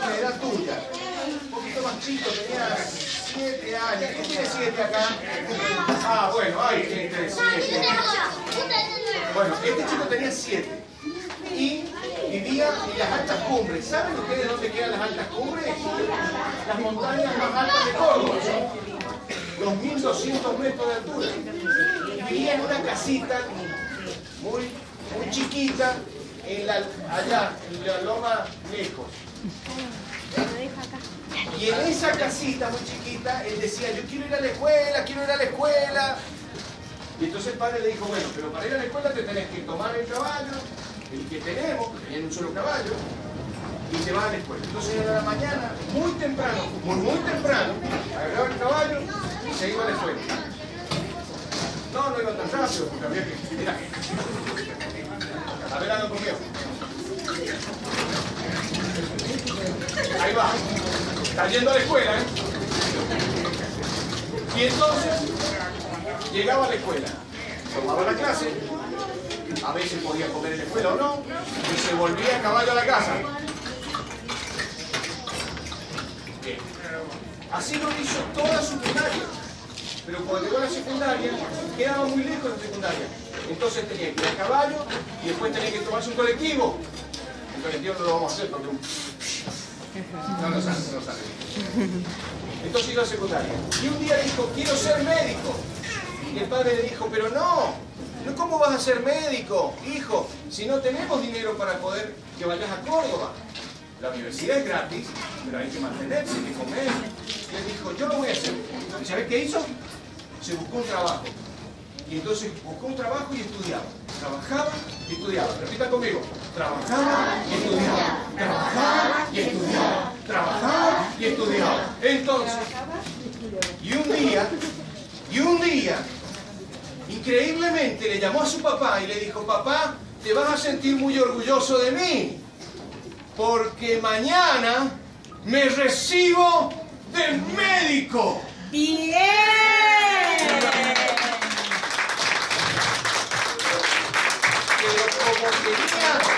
La edad tuya. Un poquito más chico, tenía 7 años. ¿Quién tiene 7 acá? Ah, bueno, hay gente de 7. Bueno, este chico tenía 7 y vivía en las altas cumbres. ¿Saben ustedes dónde quedan las altas cumbres? Las montañas más altas de Córdoba. 2.200 metros de altura. Y vivía en una casita muy, muy chiquita en la, allá, en la loma lejos. Y en esa casita muy chiquita, él decía, yo quiero ir a la escuela, quiero ir a la escuela. Y entonces el padre le dijo, bueno, pero para ir a la escuela te tenés que tomar el caballo, el que tenemos, que tenía un solo caballo, y te vas a la escuela. Entonces era la mañana, muy temprano, muy, muy temprano, agarraba el caballo y se iba a la escuela. No, no iba tan rápido, porque había que... Mira. A ver, algo conmigo. Ahí va. Está yendo a la escuela, ¿eh? Y entonces, llegaba a la escuela, tomaba la clase, a veces podía comer en la escuela o no, y se volvía a caballo a la casa. Así lo hizo toda su primaria. Pero cuando llegó a la secundaria, quedaba muy lejos de la secundaria. Entonces tenía que ir a caballo y después tenía que tomarse un colectivo. El colectivo no lo vamos a hacer porque... No, no sale, no sale. Entonces iba a secundaria. Y un día dijo, quiero ser médico. Y el padre le dijo, pero no, ¿cómo vas a ser médico, hijo? Si no tenemos dinero para poder que vayas a Córdoba. La universidad es gratis, pero hay que mantenerse, hay que comer. Y él dijo, yo lo voy a hacer. ¿Y sabes qué hizo? Se buscó un trabajo. Y entonces buscó un trabajo y estudiaba. Trabajaba y estudiaba. Repita conmigo. Trabajaba y estudiaba. Trabajaba y estudiaba. Trabajaba y estudiaba. Entonces, y un día, y un día, increíblemente le llamó a su papá y le dijo, papá, te vas a sentir muy orgulloso de mí, porque mañana me recibo del médico. ¡Bien! como tenía,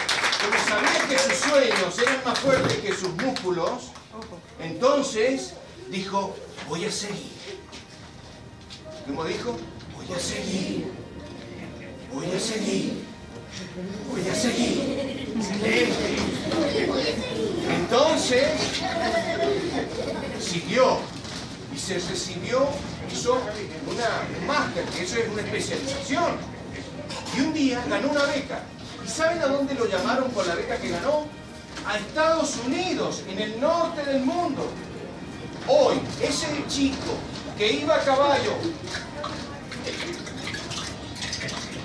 sabía que sus sueños eran más fuertes que sus músculos, entonces dijo, voy a seguir. ¿Cómo dijo? Voy a seguir. Voy a seguir. Voy a seguir. Entonces, siguió y se recibió, hizo una máster, que eso es una especialización. Y un día ganó una beca. ¿Y saben a dónde lo llamaron con la beca que ganó? A Estados Unidos, en el norte del mundo. Hoy, ese chico que iba a caballo,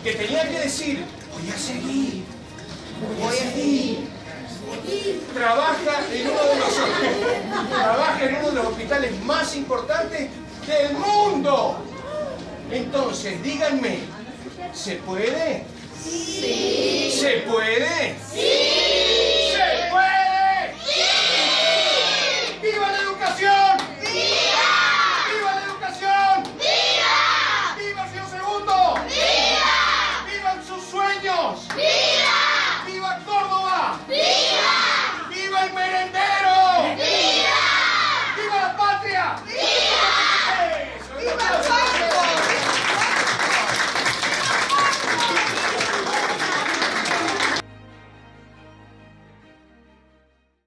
que tenía que decir, voy a seguir, voy a seguir, trabaja en uno de los, trabaja en uno de los hospitales más importantes del mundo. Entonces, díganme, ¿Se puede? ¿Se puede? Sí.